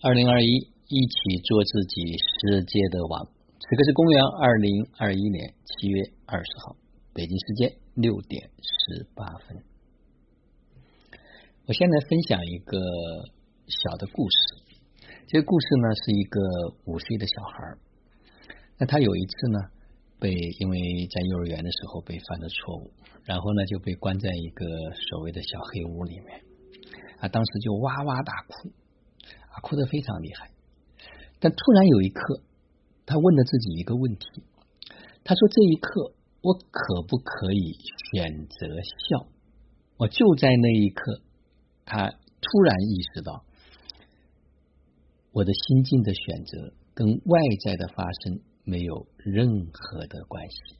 二零二一，一起做自己世界的王。此刻是公元二零二一年七月二十号，北京时间六点十八分。我现在分享一个小的故事。这个故事呢，是一个五岁的小孩那他有一次呢，被因为在幼儿园的时候被犯了错误，然后呢就被关在一个所谓的小黑屋里面。啊，当时就哇哇大哭。哭得非常厉害，但突然有一刻，他问了自己一个问题：他说，这一刻我可不可以选择笑？我就在那一刻，他突然意识到，我的心境的选择跟外在的发生没有任何的关系。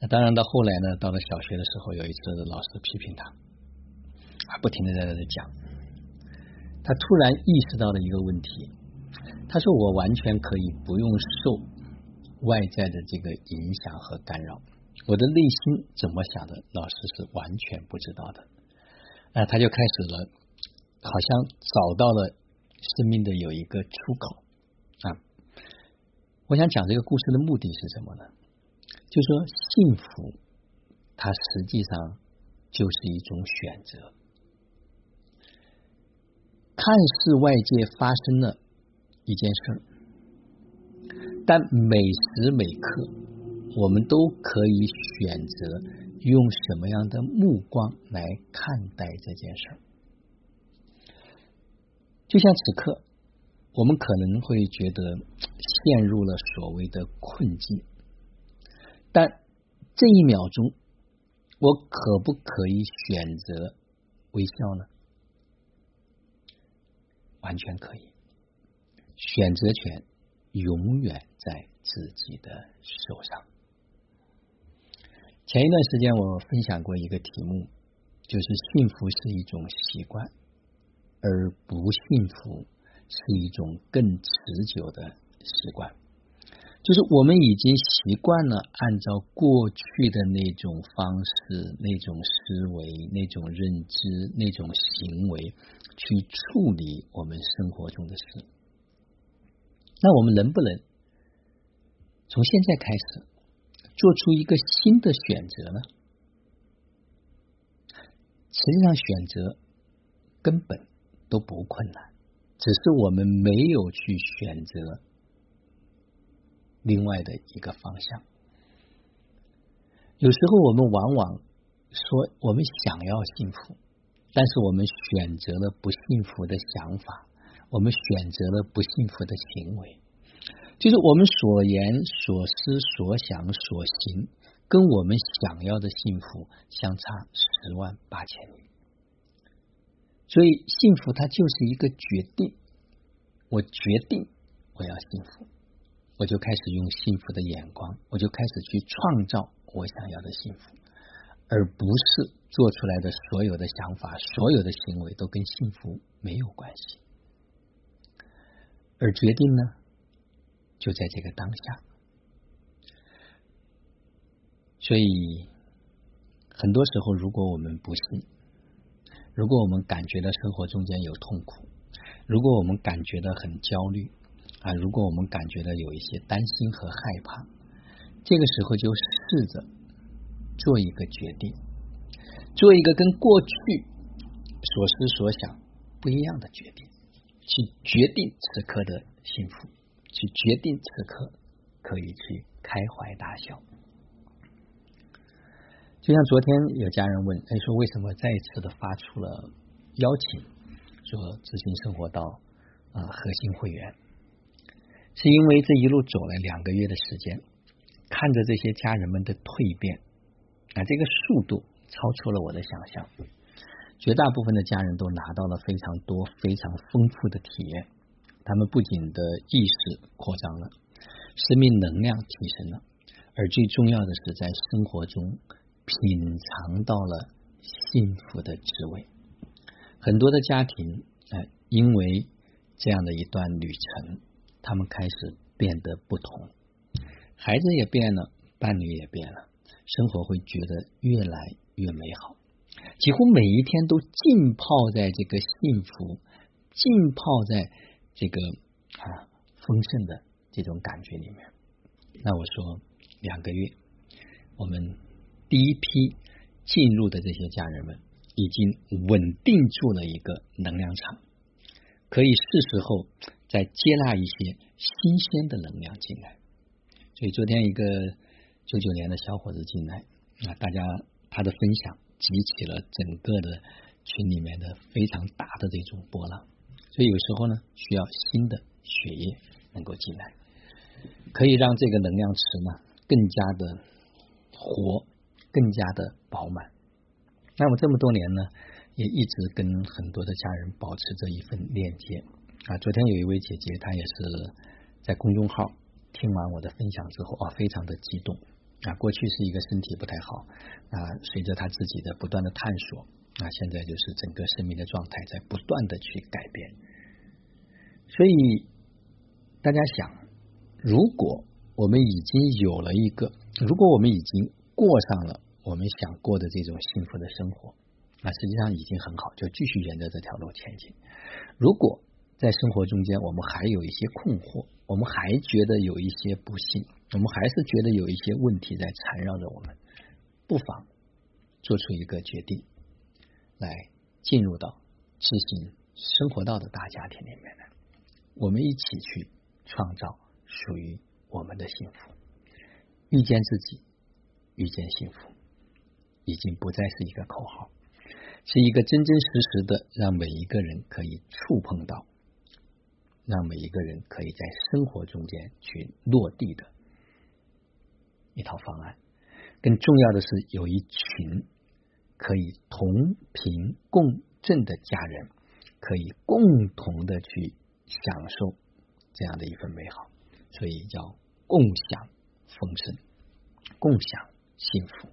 那当然，到后来呢，到了小学的时候，有一次老师批评他，啊，不停的在那里讲。他突然意识到了一个问题，他说：“我完全可以不用受外在的这个影响和干扰，我的内心怎么想的，老师是完全不知道的。”啊，他就开始了，好像找到了生命的有一个出口啊。我想讲这个故事的目的是什么呢？就说幸福，它实际上就是一种选择。看似外界发生了一件事儿，但每时每刻，我们都可以选择用什么样的目光来看待这件事儿。就像此刻，我们可能会觉得陷入了所谓的困境，但这一秒钟，我可不可以选择微笑呢？完全可以，选择权永远在自己的手上。前一段时间我分享过一个题目，就是幸福是一种习惯，而不幸福是一种更持久的习惯。就是我们已经习惯了按照过去的那种方式、那种思维、那种认知、那种行为。去处理我们生活中的事，那我们能不能从现在开始做出一个新的选择呢？实际上，选择根本都不困难，只是我们没有去选择另外的一个方向。有时候，我们往往说我们想要幸福。但是我们选择了不幸福的想法，我们选择了不幸福的行为，就是我们所言所思所想所行，跟我们想要的幸福相差十万八千里。所以幸福它就是一个决定，我决定我要幸福，我就开始用幸福的眼光，我就开始去创造我想要的幸福，而不是。做出来的所有的想法、所有的行为都跟幸福没有关系，而决定呢，就在这个当下。所以，很多时候，如果我们不幸，如果我们感觉到生活中间有痛苦，如果我们感觉到很焦虑啊，如果我们感觉到有一些担心和害怕，这个时候就试着做一个决定。做一个跟过去所思所想不一样的决定，去决定此刻的幸福，去决定此刻可以去开怀大笑。就像昨天有家人问，哎，说为什么再一次的发出了邀请，说执行生活到啊核心会员，是因为这一路走了两个月的时间，看着这些家人们的蜕变啊，这个速度。超出了我的想象，绝大部分的家人都拿到了非常多、非常丰富的体验。他们不仅的意识扩张了，生命能量提升了，而最重要的是在生活中品尝到了幸福的滋味。很多的家庭，哎，因为这样的一段旅程，他们开始变得不同，孩子也变了，伴侣也变了，生活会觉得越来。越美好，几乎每一天都浸泡在这个幸福浸泡在这个啊丰盛的这种感觉里面。那我说两个月，我们第一批进入的这些家人们已经稳定住了一个能量场，可以是时候再接纳一些新鲜的能量进来。所以昨天一个九九年的小伙子进来啊，大家他的分享激起了整个的群里面的非常大的这种波浪。所以有时候呢，需要新的血液能够进来。可以让这个能量池呢更加的活，更加的饱满。那么这么多年呢，也一直跟很多的家人保持着一份链接啊。昨天有一位姐姐，她也是在公众号听完我的分享之后啊，非常的激动啊。过去是一个身体不太好啊，随着她自己的不断的探索啊，现在就是整个生命的状态在不断的去改变。所以大家想。如果我们已经有了一个，如果我们已经过上了我们想过的这种幸福的生活，那实际上已经很好，就继续沿着这条路前进。如果在生活中间我们还有一些困惑，我们还觉得有一些不幸，我们还是觉得有一些问题在缠绕着我们，不妨做出一个决定，来进入到知行生活道的大家庭里面来，我们一起去创造。属于我们的幸福，遇见自己，遇见幸福，已经不再是一个口号，是一个真真实实的让每一个人可以触碰到，让每一个人可以在生活中间去落地的一套方案。更重要的是，有一群可以同频共振的家人，可以共同的去享受这样的一份美好。所以叫共享丰盛，共享幸福，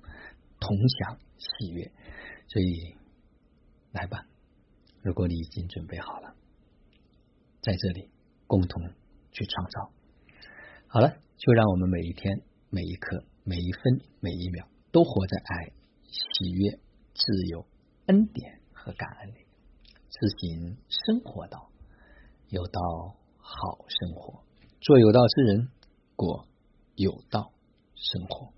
同享喜悦。所以来吧，如果你已经准备好了，在这里共同去创造。好了，就让我们每一天、每一刻、每一分、每一秒，都活在爱、喜悦、自由、恩典和感恩里，自行生活道，有道好生活。做有道之人，过有道生活。